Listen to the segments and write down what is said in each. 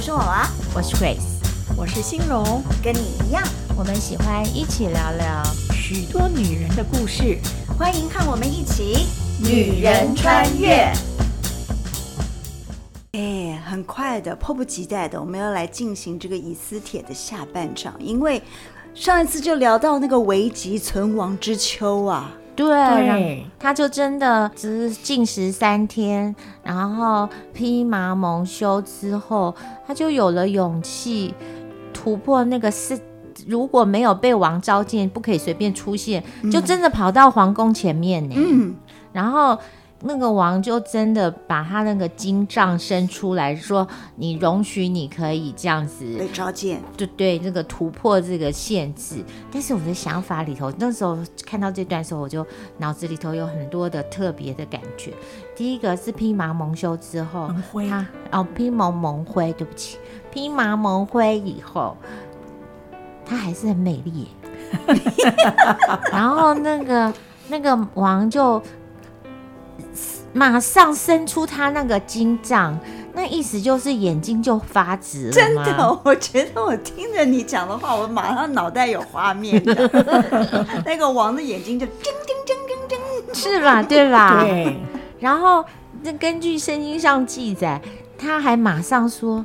我是我娃，我是 Grace，我是欣荣，跟你一样，我们喜欢一起聊聊许多女人的故事，欢迎看我们一起女人穿越。哎，很快的，迫不及待的，我们要来进行这个以斯帖的下半场，因为上一次就聊到那个危急存亡之秋啊。对，对，他就真的只是禁食三天，然后披麻蒙羞之后，他就有了勇气突破那个是如果没有被王召见，不可以随便出现，嗯、就真的跑到皇宫前面呢。嗯，然后。那个王就真的把他那个金杖伸出来说：“你容许你可以这样子被召见，对对，这个突破这个限制。”但是我的想法里头，那时候看到这段时候，我就脑子里头有很多的特别的感觉。第一个是披麻蒙羞之后，蒙灰他哦，披蒙蒙灰，对不起，披麻蒙灰以后，他还是很美丽。然后那个那个王就。马上伸出他那个金杖，那意思就是眼睛就发直了。真的，我觉得我听着你讲的话，我马上脑袋有画面。那个王的眼睛就叮叮叮叮叮，是吧？对吧？对。然后，那根据圣经上记载，他还马上说：“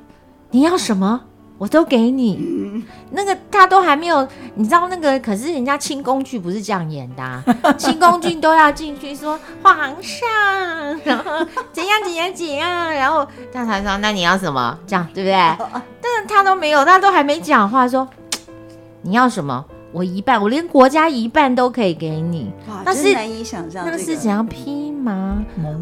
你要什么？”我都给你，嗯、那个他都还没有，你知道那个，可是人家清宫剧不是这样演的，啊，清宫剧都要进去说皇上，然后怎样怎样怎样，然后大才说那你要什么？这样对不对？但是他都没有，他都还没讲话说，你要什么？我一半，我连国家一半都可以给你。哇，那是难以想象，那是怎样披麻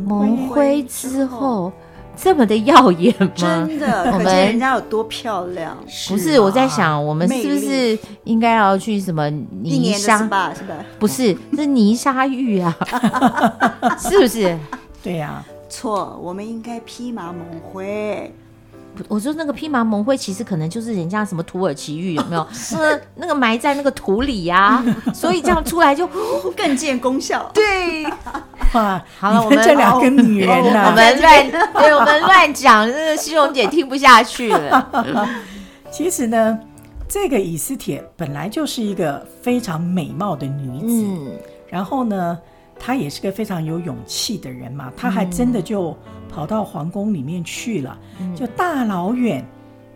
蒙灰之后。这么的耀眼吗？真的，可见人家有多漂亮。不是，我在想，我们是不是应该要去什么泥沙吧？是吧？不是，是泥沙浴啊，是不是？对呀，错，我们应该披麻蒙灰。我说那个披麻蒙灰，其实可能就是人家什么土耳其玉，有没有？是那个埋在那个土里呀，所以这样出来就更见功效。对。哇，好了，我们这两个女人呢，我们乱，对，我们乱讲，那个欣荣姐听不下去了。其实呢，这个以斯帖本来就是一个非常美貌的女子，嗯，然后呢，她也是个非常有勇气的人嘛，她还真的就跑到皇宫里面去了，嗯、就大老远，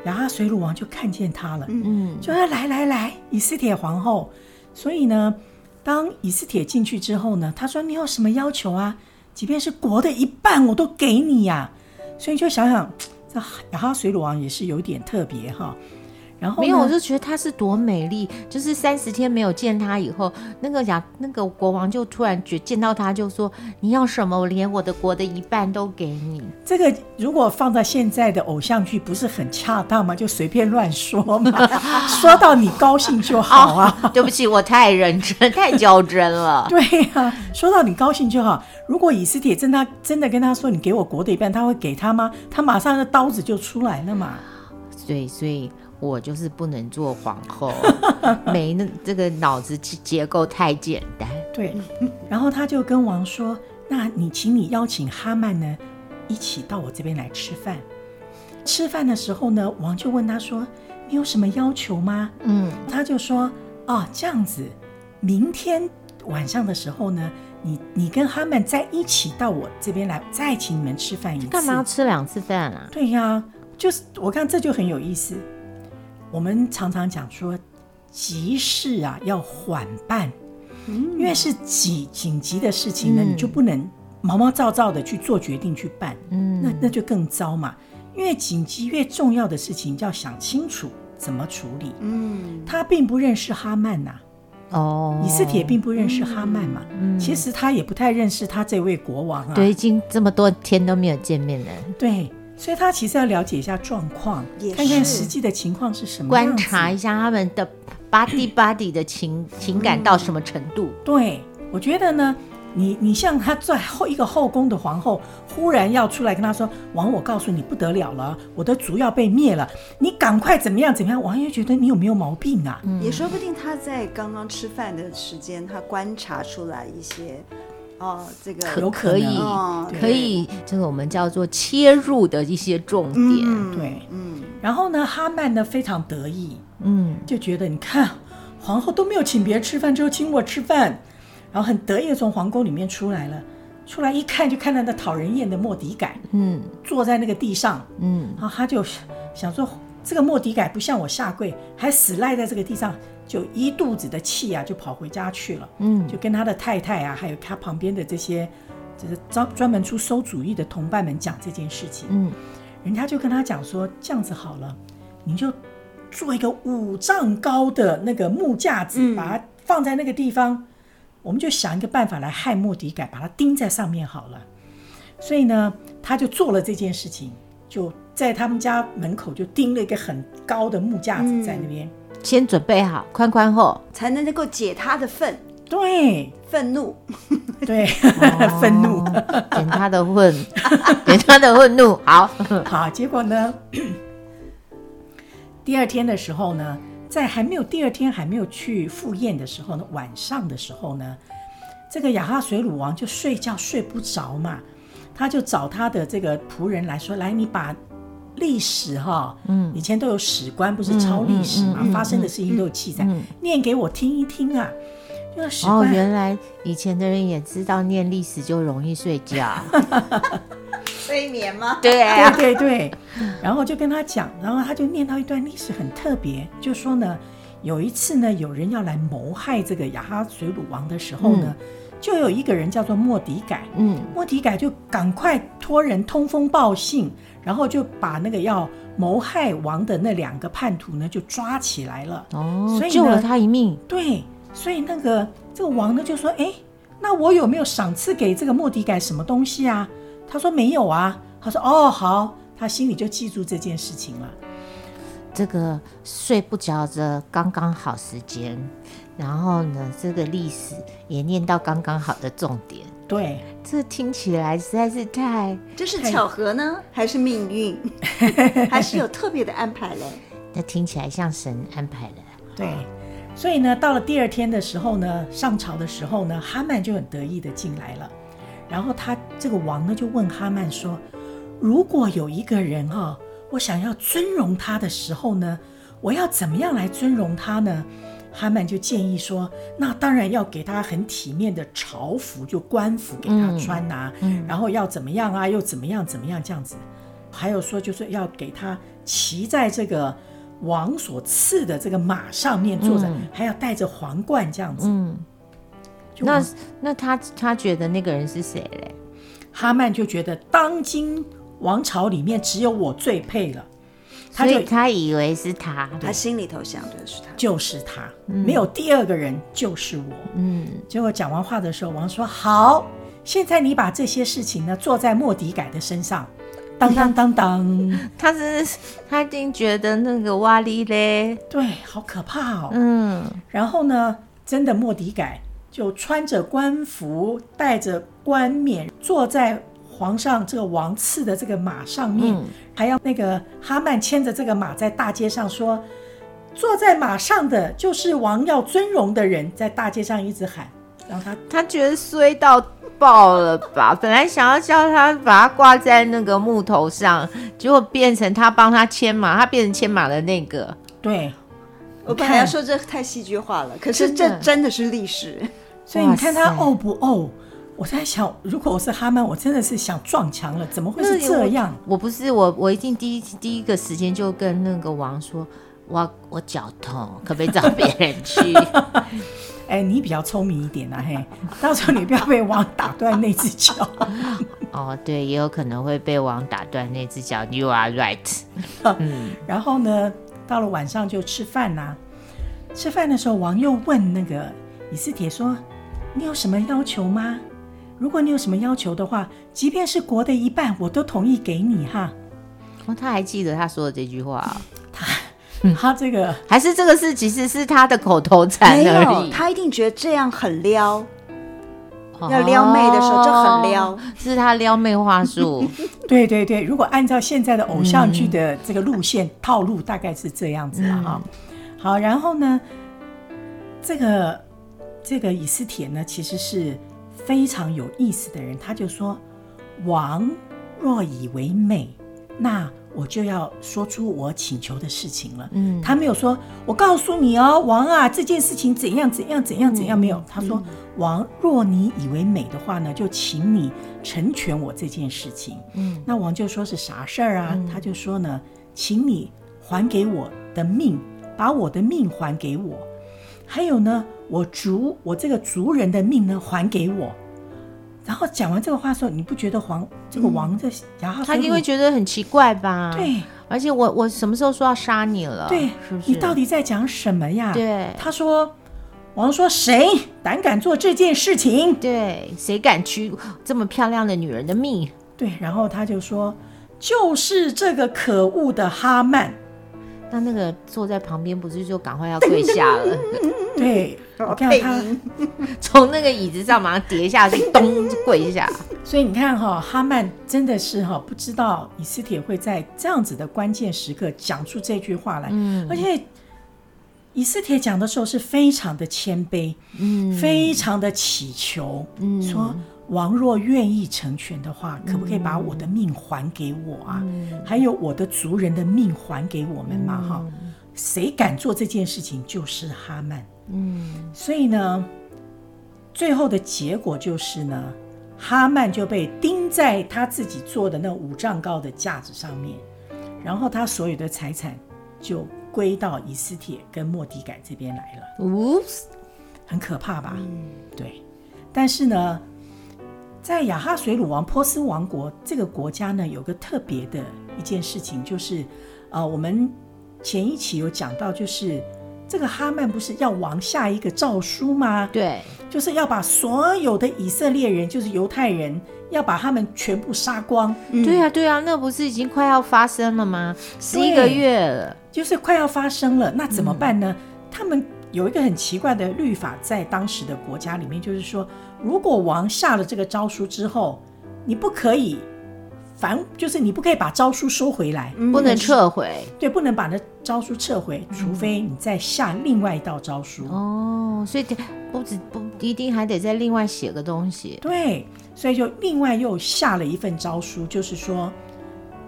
然后水鲁王就看见他了，嗯，就说来来来，以斯帖皇后，所以呢。当以斯帖进去之后呢，他说：“你有什么要求啊？即便是国的一半，我都给你呀。”所以就想想，这雅哈水鲁王也是有点特别哈。然后没有，我就觉得她是多美丽。就是三十天没有见她以后，那个亚那个国王就突然觉见到她就说：“你要什么？我连我的国的一半都给你。”这个如果放在现在的偶像剧，不是很恰当吗？就随便乱说嘛，说到你高兴就好啊。哦，对不起，我太认真，太较真了。对呀，啊，说到你高兴就好。如果以斯帖真他真的跟他说：“你给我国的一半”，他会给他吗？他马上那刀子就出来了嘛。对，所以。我就是不能做皇后，没那这个脑子结构太简单。对，然后他就跟王说：“那你请你邀请哈曼呢，一起到我这边来吃饭。吃饭的时候呢，王就问他说：你有什么要求吗？嗯，他就说：哦，这样子，明天晚上的时候呢，你你跟哈曼在一起到我这边来，再请你们吃饭一次。干嘛要吃两次饭啊？对呀，就是我看这就很有意思。”我们常常讲说，急事啊要缓办，因为是紧紧急的事情呢，嗯、你就不能毛毛躁躁的去做决定去办，嗯，那那就更糟嘛。因为紧急越重要的事情，就要想清楚怎么处理。嗯，他并不认识哈曼呐、啊，哦，以斯帖并不认识哈曼嘛，嗯，其实他也不太认识他这位国王啊，对，已经这么多天都没有见面了，对。所以他其实要了解一下状况，看看实际的情况是什么，观察一下他们的 body body 的情情感到什么程度。嗯、对，我觉得呢，你你像他在后一个后宫的皇后，忽然要出来跟他说：“王，我告诉你不得了了，我的族要被灭了，你赶快怎么样怎么样？”王爷觉得你有没有毛病啊？嗯、也说不定他在刚刚吃饭的时间，他观察出来一些。哦，这个有可以哦可以，这个我们叫做切入的一些重点。嗯对，嗯，然后呢，哈曼呢非常得意，嗯，就觉得你看皇后都没有请别人吃饭，只有请我吃饭，然后很得意的从皇宫里面出来了，出来一看就看到那讨人厌的莫迪改，嗯。坐在那个地上，嗯。然后他就想说，这个莫迪改不向我下跪，还死赖在这个地上，就一肚子的气啊，就跑回家去了。嗯，就跟他的太太啊，还有他旁边的这些，就是专专门出馊主意的同伴们讲这件事情。嗯，人家就跟他讲说，这样子好了，你就做一个五丈高的那个木架子，嗯把它放在那个地方，我们就想一个办法来害莫迪改，把它钉在上面好了。所以呢，他就做了这件事情，就在他们家门口就钉了一个很高的木架子在那边。先准备好宽宽厚，才能能够解他的愤对愤怒。对，愤怒。哦点他的愤，点他的愤怒。好，好，结果呢？第二天的时候呢，在还没有第二天还没有去赴宴的时候呢，晚上的时候呢，这个亚哈水鲁王就睡觉睡不着嘛，他就找他的这个仆人来说：“来，你把历史哈，嗯，以前都有史官不是抄历史嘛，嗯嗯嗯嗯发生的事情都有记载，嗯。念给我听一听啊。”就那史哦，官、原来以前的人也知道念历史就容易睡觉。睡眠吗？对。啊，对对对，然后就跟他讲，然后他就念到一段历史很特别，就说呢，有一次呢，有人要来谋害这个雅哈水鲁王的时候呢，就有一个人叫做莫迪改，嗯。莫迪改就赶快托人通风报信，然后就把那个要谋害王的那两个叛徒呢就抓起来了。哦所以，救了他一命。对，所以那个这个王呢就说：“哎，那我有没有赏赐给这个莫迪改什么东西啊？”他说：“没有啊。”他说：“哦，好。”他心里就记住这件事情了。这个睡不着的刚刚好时间，然后呢，这个历史也念到刚刚好的重点。对，这听起来实在是太……这是巧合呢，还是命运，还是有特别的安排嘞？那听起来像神安排的。对。所以呢，到了第二天的时候呢，上朝的时候呢，哈曼就很得意的进来了。然后他这个王呢，就问哈曼说：“如果有一个人哈、哦，我想要尊荣他的时候呢，我要怎么样来尊荣他呢？”哈曼就建议说：“那当然要给他很体面的朝服，就官服给他穿呐、嗯然后要怎么样啊，又怎么样怎么样这样子。还有说，就是要给他骑在这个。”王所赐的这个马上面坐着，嗯、还要戴着皇冠这样子。嗯，那那他他觉得那个人是谁嘞？哈曼就觉得当今王朝里面只有我最配了，他就他以为是他，他心里头想的是他，就是他，嗯、没有第二个人，就是我。嗯，结果讲完话的时候，王说：“好，现在你把这些事情呢做在莫迪改的身上。”当当 当当，他是他一定觉得那个哇哩嘞，对，好可怕哦。嗯，然后呢，真的莫迪改就穿着官服，戴着冠冕，坐在皇上这个王赐的这个马上面，嗯、还要那个哈曼牵着这个马在大街上说：“坐在马上的就是王要尊荣的人。”在大街上一直喊，然后他他觉得衰到。爆了吧！本来想要叫他把他挂在那个木头上，结果变成他帮他牵马，他变成牵马的那个。对，我本来要说这太戏剧化了，可是这真的是历史。所以你看他呕不呕？我在想，如果我是哈曼，我真的是想撞墙了，怎么会是这样？我，我不是我，我一定第一第一个时间就跟那个王说，我我脚痛，可不可以找别人去？哎，你比较聪明一点啊，嘿，到时候你不要被王打断那只脚。哦，对，也有可能会被王打断那只脚。You are right。嗯，然后呢，到了晚上就吃饭呐、啊。吃饭的时候，王又问那个以斯帖说：“你有什么要求吗？如果你有什么要求的话，即便是国的一半，我都同意给你哈。”哦，他还记得他说的这句话、哦。他。他这个 还是这个是其实是他的口头禅而已。他一定觉得这样很撩，哦、要撩妹的时候就很撩，是他撩妹话术。对对对，如果按照现在的偶像剧的这个路线、嗯、套路，大概是这样子了哈。嗯、好，然后呢，这个这个以斯帖呢，其实是非常有意思的人，他就说：“王若以为美，那我就要说出我请求的事情了。”嗯，他没有说：“我告诉你哦，王啊，这件事情怎样怎样怎样怎样。嗯”没有，他说：“王若你以为美的话呢，就请你成全我这件事情。”嗯，那王就说是啥事儿啊？嗯、他就说呢，请你还给我的命，把我的命还给我。还有呢，我族我这个族人的命呢，还给我。然后讲完这个话的时候，你不觉得皇这个王在亚哈、嗯、他一定会觉得很奇怪吧？对，而且我我什么时候说要杀你了？对，是不是？你到底在讲什么呀？对，他说，王说谁胆敢做这件事情？对，谁敢取这么漂亮的女人的命？对，然后他就说，就是这个可恶的哈曼。那那个坐在旁边不是就赶快要跪下了？对，我看他 从那个椅子上马上跌下去，咚就跪下。所以你看哈，哈曼真的是哈，不知道以斯帖会在这样子的关键时刻讲出这句话来。嗯，而且以斯帖讲的时候是非常的谦卑，嗯，非常的祈求，嗯，说。王若愿意成全的话，可不可以把我的命还给我啊？嗯、还有我的族人的命还给我们嘛？哈、嗯，谁敢做这件事情，就是哈曼。嗯，所以呢，最后的结果就是呢，哈曼就被钉在他自己做的那五丈高的架子上面，然后他所有的财产就归到以斯帖跟莫迪改这边来了。呜，很可怕吧？嗯、对，但是呢。在亚哈水鲁王波斯王国这个国家呢，有个特别的一件事情，就是，呃，我们前一期有讲到，就是这个哈曼不是要王下一个诏书吗？对，就是要把所有的以色列人，就是犹太人，要把他们全部杀光。嗯、对呀、啊，对呀、啊，那不是已经快要发生了吗？十一个月了，就是快要发生了，那怎么办呢？嗯、他们。有一个很奇怪的律法，在当时的国家里面，就是说，如果王下了这个诏书之后，你不可以反，就是你不可以把诏书收回来，不能撤回，对，不能把那诏书撤回，除非你再下另外一道诏书。哦，所以不止不一定还得再另外写个东西。对，所以就另外又下了一份诏书，就是说，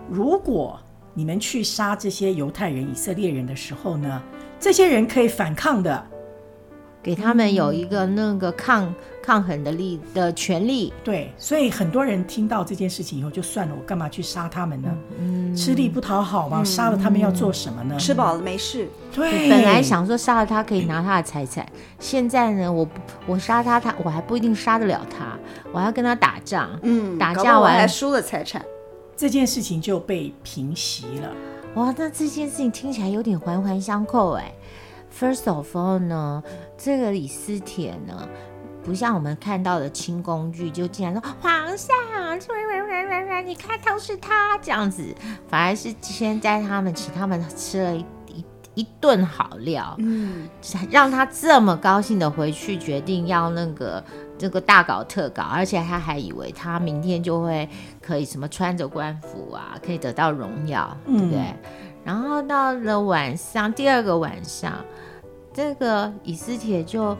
如果你们去杀这些犹太人、以色列人的时候呢，这些人可以反抗的，给他们有一个那个抗、嗯、抗衡的力的权利。对，所以很多人听到这件事情以后，就算了，我干嘛去杀他们呢？嗯，吃力不讨好嘛，杀了他们要做什么呢？吃饱了没事。对，本来想说杀了他可以拿他的财产，现在呢，我我杀他，他我还不一定杀得了他，我还要跟他打仗。嗯，打架完还输了财产，这件事情就被平息了。哇，那这件事情听起来有点环环相扣哎。First of all 呢，这个李思铁呢，不像我们看到的清宫剧，就竟然说皇上，你看都是他这样子，反而是先在他们请他们吃了一一一顿好料，嗯，让他这么高兴的回去，决定要那个。这个大搞特搞，而且他还以为他明天就会可以什么穿着官服啊，可以得到荣耀，对不对？嗯、然后到了晚上，第二个晚上，这个以斯帖就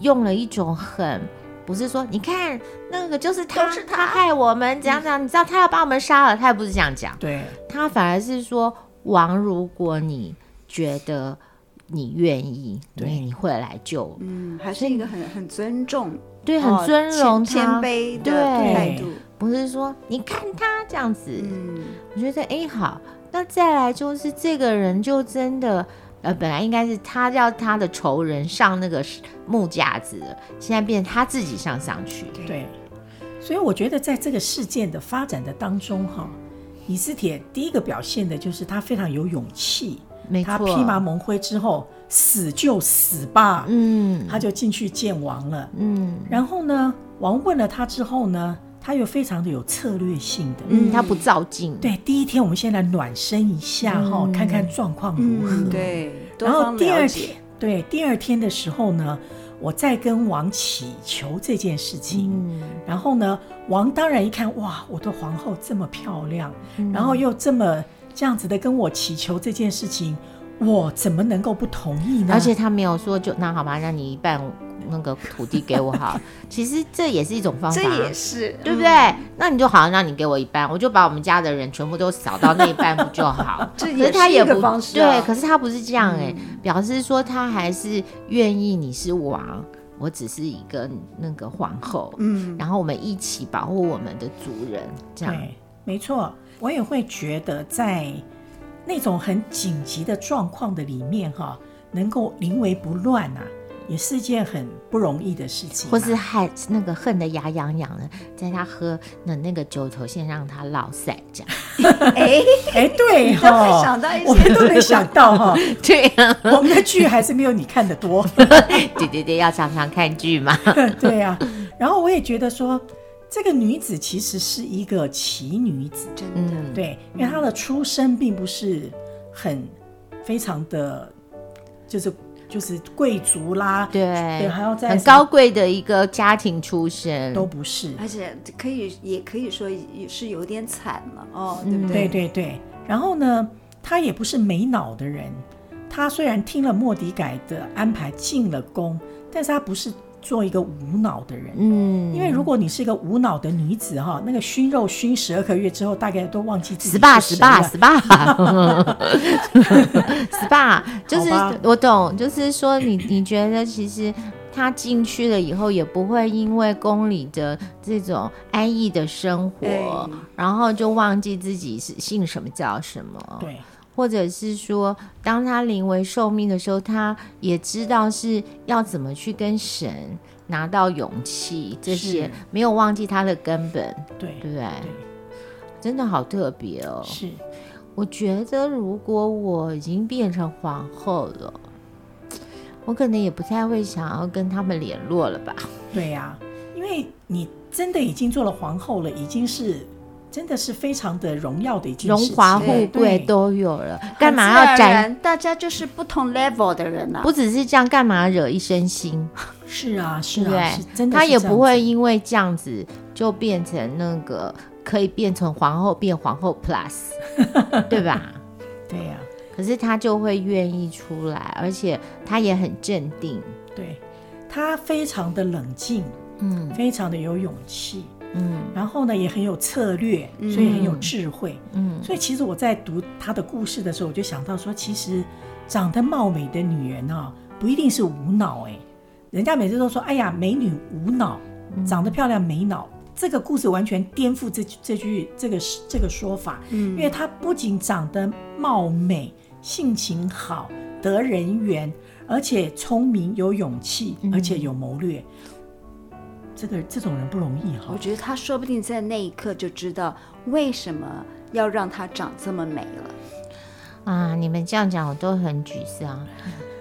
用了一种很不是说，你看那个就是他，是他，他害我们怎样怎样，你知道他要把我们杀了，他也不是这样讲，对，他反而是说，王，如果你觉得。你愿意，对，你会来救，嗯，还是一个很很尊重，对，很尊荣谦卑的态度，不是说你看他这样子，嗯，我觉得哎好，那再来就是这个人就真的，呃，本来应该是他叫他的仇人上那个木架子，现在变成他自己上上去，对，所以我觉得在这个事件的发展的当中，哈，以斯帖第一个表现的就是他非常有勇气。他披麻蒙灰之后，死就死吧。嗯，他就进去见王了。嗯，然后呢，王问了他之后呢，他又非常的有策略性的。嗯，他不照进。对，第一天我们先来暖身一下哈，嗯、看看状况如何。嗯、对，然后第二天，对，第二天的时候呢，我再跟王祈求这件事情。嗯，然后呢，王当然一看，哇，我的皇后这么漂亮，嗯、然后又这么。这样子的跟我祈求这件事情，我怎么能够不同意呢？而且他没有说就那好吧，那你一半那个土地给我好。其实这也是一种方法，这也是对不对？嗯、那你就好，那你给我一半，我就把我们家的人全部都扫到那一半不就好？这也是一个方式、啊。对，可是他不是这样哎、欸，嗯、表示说他还是愿意你是王，我只是一个那个皇后，嗯，然后我们一起保护我们的族人，这样。对，没错，我也会觉得在那种很紧急的状况的里面哈，能够临危不乱啊。也是件很不容易的事情，或是害那个恨得牙痒痒的，在他喝那那个酒头，先让他落赛这样。哎 哎，对哈、哦，我们都没想到哈。对呀、啊，我们的剧还是没有你看的多。对对对，要常常看剧嘛。对呀、啊，然后我也觉得说，这个女子其实是一个奇女子，真的。嗯、对，因为她的出身并不是很非常的，就是。就是贵族啦，对，对，还要在很高贵的一个家庭出身，都不是，而且可以也可以说也是有点惨了哦，对不对？对对对。然后呢，他也不是没脑的人，他虽然听了莫迪改的安排进了宫，但是他不是。做一个无脑的人，嗯，因为如果你是一个无脑的女子哈，那个熏肉熏十二个月之后，大概都忘记自己是谁了。SPA，SPA，SPA，就是我懂，就是说你你觉得其实他进去了以后，也不会因为宫里的这种安逸的生活，对。然后就忘记自己是姓什么叫什么，对。或者是说，当他临危受命的时候，他也知道是要怎么去跟神拿到勇气，这些没有忘记他的根本，对对不对？对真的好特别哦。是，我觉得如果我已经变成皇后了，我可能也不太会想要跟他们联络了吧？对呀、啊，因为你真的已经做了皇后了，已经是。真的是非常的荣耀的一件事，荣华富贵都有了，干嘛要展？大家就是不同 level 的人啊，不只是这样，干嘛惹一身腥？是啊，是啊，是真的。他也不会因为这样子就变成那个可以变成皇后，变皇后 plus，对吧？对呀。可是他就会愿意出来，而且他也很镇定，对，他非常的冷静，嗯，非常的有勇气。嗯，然后呢，也很有策略，所以很有智慧。嗯，嗯，所以其实我在读她的故事的时候，我就想到说，其实长得貌美的女人啊，不一定是无脑哎。人家每次都说，哎呀，美女无脑，长得漂亮没脑。嗯，这个故事完全颠覆这这句这个这个说法。嗯，因为她不仅长得貌美，性情好，得人缘，而且聪明有勇气，而且有谋略。这个这种人不容易哈，我觉得他说不定在那一刻就知道为什么要让她长这么美了。啊，你们这样讲我都很沮丧。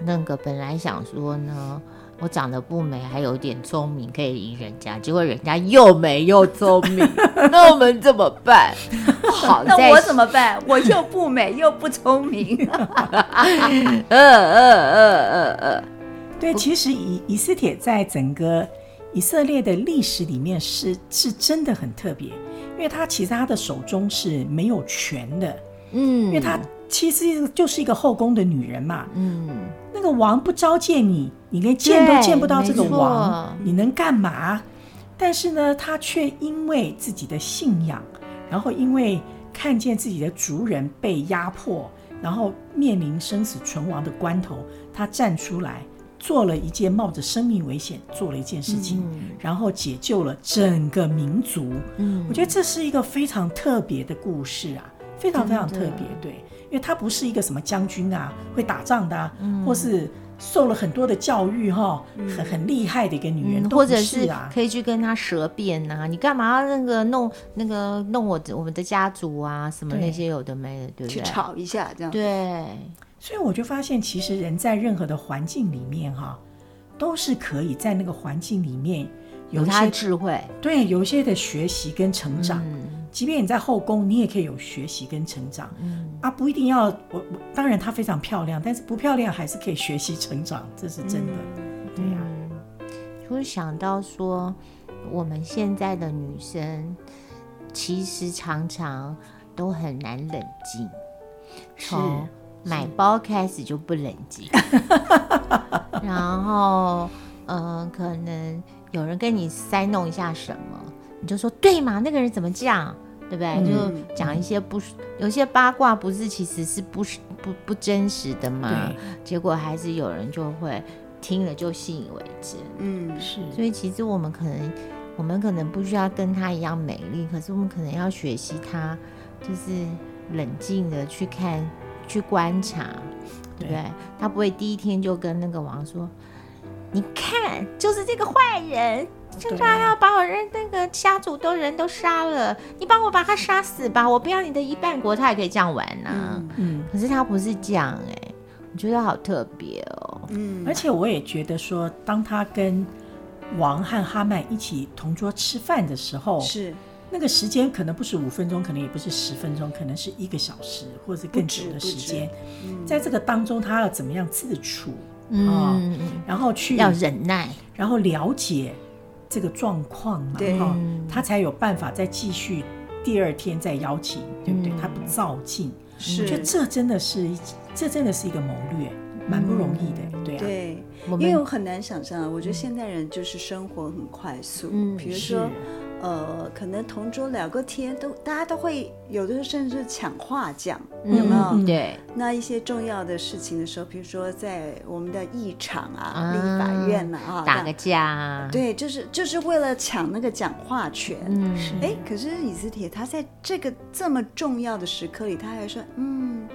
那个本来想说呢，我长得不美，还有点聪明可以赢人家，结果人家又美又聪明，那我们怎么办？好，那我怎么办？我又不美又不聪明。呃呃呃呃呃，对，其实以以斯帖在整个。以色列的历史里面是是真的很特别，因为他其实他的手中是没有权的，嗯，因为他其实就是一个后宫的女人嘛，嗯，那个王不召见你，你连见都见不到这个王，你能干嘛？但是呢，他却因为自己的信仰，然后因为看见自己的族人被压迫，然后面临生死存亡的关头，他站出来。做了一件冒着生命危险做了一件事情，嗯、然后解救了整个民族。嗯，我觉得这是一个非常特别的故事啊，非常非常特别。对，因为他不是一个什么将军啊，会打仗的，啊，嗯、或是受了很多的教育哈，嗯、很很厉害的一个女人，嗯、或者是可以去跟他舌辩呐，啊，你干嘛那个弄那个弄我我们的家族啊，什么那些有的没的，对，对不对？去吵一下这样。对。所以我就发现，其实人在任何的环境里面，哈，都是可以在那个环境里面有他的智慧，对，有一些的学习跟成长。嗯、即便你在后宫，你也可以有学习跟成长。嗯，啊，不一定要我我，当然她非常漂亮，但是不漂亮还是可以学习成长，这是真的。嗯、对呀、啊，就是想到说，我们现在的女生其实常常都很难冷静。是。买包开始就不冷静，然后嗯、呃，可能有人跟你塞弄一下什么，你就说对嘛，那个人怎么这样，对不对？嗯、就讲一些不，有些八卦不是其实是不不不真实的嘛，结果还是有人就会听了就信以为真。嗯，是。所以其实我们可能，我们可能不需要跟他一样美丽，可是我们可能要学习他，就是冷静的去看，去观察。对不对？他不会第一天就跟那个王说：“你看，就是这个坏人，现在要把我人那个家族都人都杀了，你帮我把他杀死吧，我不要你的一半国。”他也可以这样玩呢、啊。嗯，可是他不是这样哎、欸，我觉得好特别哦。嗯，而且我也觉得说，当他跟王和哈曼一起同桌吃饭的时候，是。那个时间可能不是五分钟，可能也不是十分钟，可能是一个小时，或者是更久的时间。在这个当中，他要怎么样自处？嗯、哦，然后去要忍耐，然后了解这个状况嘛，对、哦，他才有办法再继续第二天再邀请，对不对？嗯、他不照进，是，我觉得这真的是，这真的是一个谋略，蛮不容易的，嗯、对啊。对，因为我很难想象，我觉得现代人就是生活很快速，嗯，比如说。呃，可能同桌聊个天，都大家都会有的时候甚至抢话讲，有没有？嗯、对。那一些重要的事情的时候，比如说在我们的议场啊、立、啊、法院啊，啊打个架，对，就是就是为了抢那个讲话权。嗯。哎，可是以斯帖他在这个这么重要的时刻里，他还说，嗯。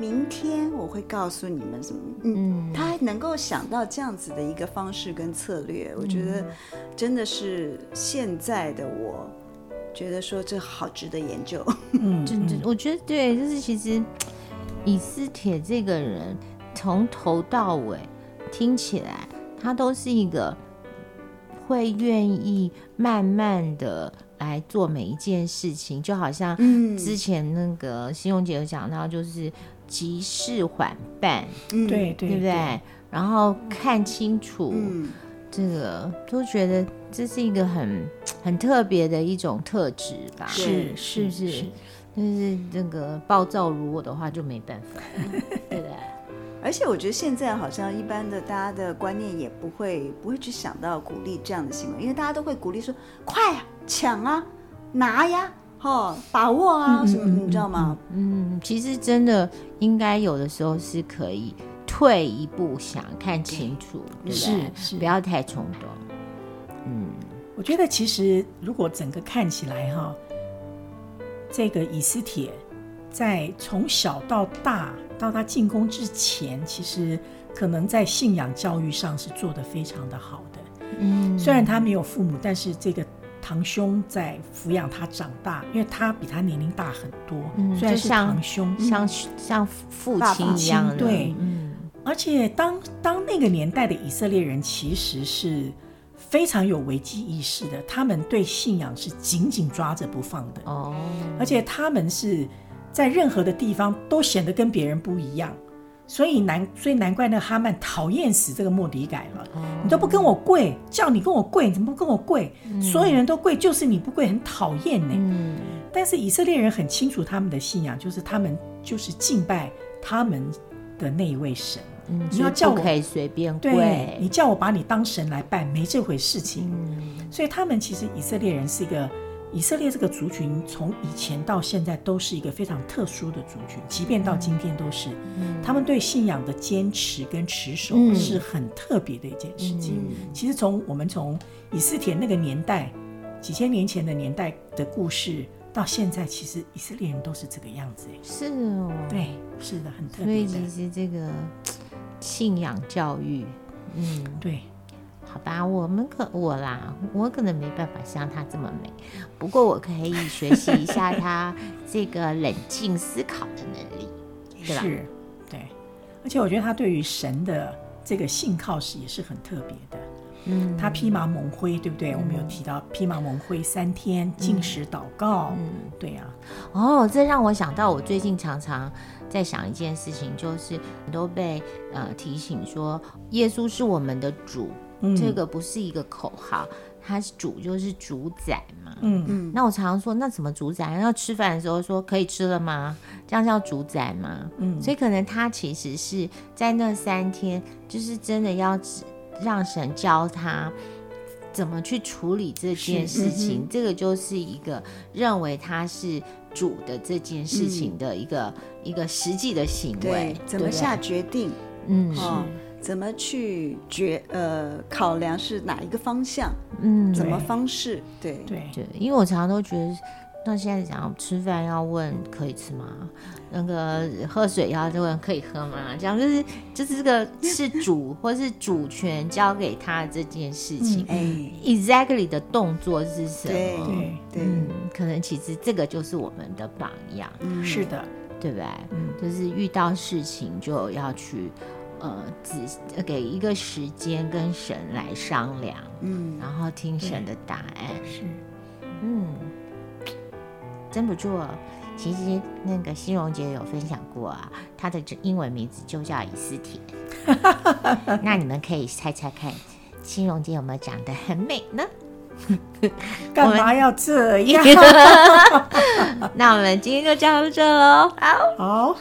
明天我会告诉你们什么？嗯，他还能够想到这样子的一个方式跟策略，我觉得真的是现在的我，觉得说这好值得研究。嗯，就就我觉得对，就是其实以斯帖这个人从头到尾听起来，他都是一个会愿意慢慢的来做每一件事情，就好像之前那个新荣姐有讲到，就是。急事缓办，对对对不对？然后看清楚，这个都觉得这是一个很很特别的一种特质吧？是是是是，但是这个暴躁如我的话就没办法，对不对？而且我觉得现在好像一般的大家的观念也不会不会去想到鼓励这样的行为，因为大家都会鼓励说快呀、抢啊、拿呀。哦，把握啊，什么、嗯、你知道吗？嗯，其实真的应该有的时候是可以退一步想，看清楚，对，对不对？是，是不要太冲动。嗯，我觉得其实如果整个看起来哈，这个以斯帖在从小到大到他进宫之前，其实可能在信仰教育上是做得非常的好的。嗯，虽然他没有父母，但是这个。堂兄在抚养他长大，因为他比他年龄大很多，嗯、虽然是堂兄，像、嗯、像父亲一样。对，嗯、而且当当那个年代的以色列人其实是非常有危机意识的，他们对信仰是紧紧抓着不放的。哦，而且他们是在任何的地方都显得跟别人不一样。所以难，所以难怪那哈曼讨厌死这个莫迪改了。哦、你都不跟我跪，叫你跟我跪，你怎么不跟我跪？嗯、所有人都跪，就是你不跪，很讨厌呢。嗯、但是以色列人很清楚他们的信仰，就是他们就是敬拜他们的那一位神。嗯、你要叫我可以随便跪，你叫我把你当神来拜，没这回事情。嗯、所以他们其实以色列人是一个。以色列这个族群从以前到现在都是一个非常特殊的族群，即便到今天都是。嗯、他们对信仰的坚持跟持守是很特别的一件事情。嗯、其实从我们从以斯帖那个年代，几千年前的年代的故事到现在，其实以色列人都是这个样子。是哦，对，是的，很特别。所以其实这个信仰教育，嗯，对。好吧，我们可我啦，我可能没办法像他这么美，不过我可以学习一下他这个冷静思考的能力，对吧？是，对，而且我觉得他对于神的这个信靠是也是很特别的。嗯，他披麻蒙灰，对不对？嗯、我们有提到披麻蒙灰三天禁食祷告，嗯，对呀、啊。哦，这让我想到，我最近常常在想一件事情，就是都被呃提醒说，耶稣是我们的主。这个不是一个口号，它是主就是主宰嘛。嗯嗯。那我常常说，那怎么主宰？要吃饭的时候说可以吃了吗？这样叫主宰吗？嗯。所以可能他其实是在那三天，就是真的要让神教他怎么去处理这件事情，嗯、这个就是一个认为他是主的这件事情的一个、嗯、一个实际的行为，对，怎么下决定？嗯，哦，怎么去决呃考量是哪一个方向？嗯，怎么方式？对对对，因为我常常都觉得。那现在讲吃饭要问可以吃吗？那个喝水要问可以喝吗？这样就是就是这个是主或是主权交给他的这件事情。哎、嗯，exactly 的动作是什么？对对，嗯，可能其实这个就是我们的榜样。嗯，是的，对不对？嗯，就是遇到事情就要去呃，只给一个时间跟神来商量。嗯，然后听神的答案。是，嗯。真不错，其实那个欣荣姐有分享过啊，她的英文名字就叫以斯帖。那你们可以猜猜看，欣荣姐有没有长得很美呢？干嘛要这样？那我们今天就讲到这喽。好。好。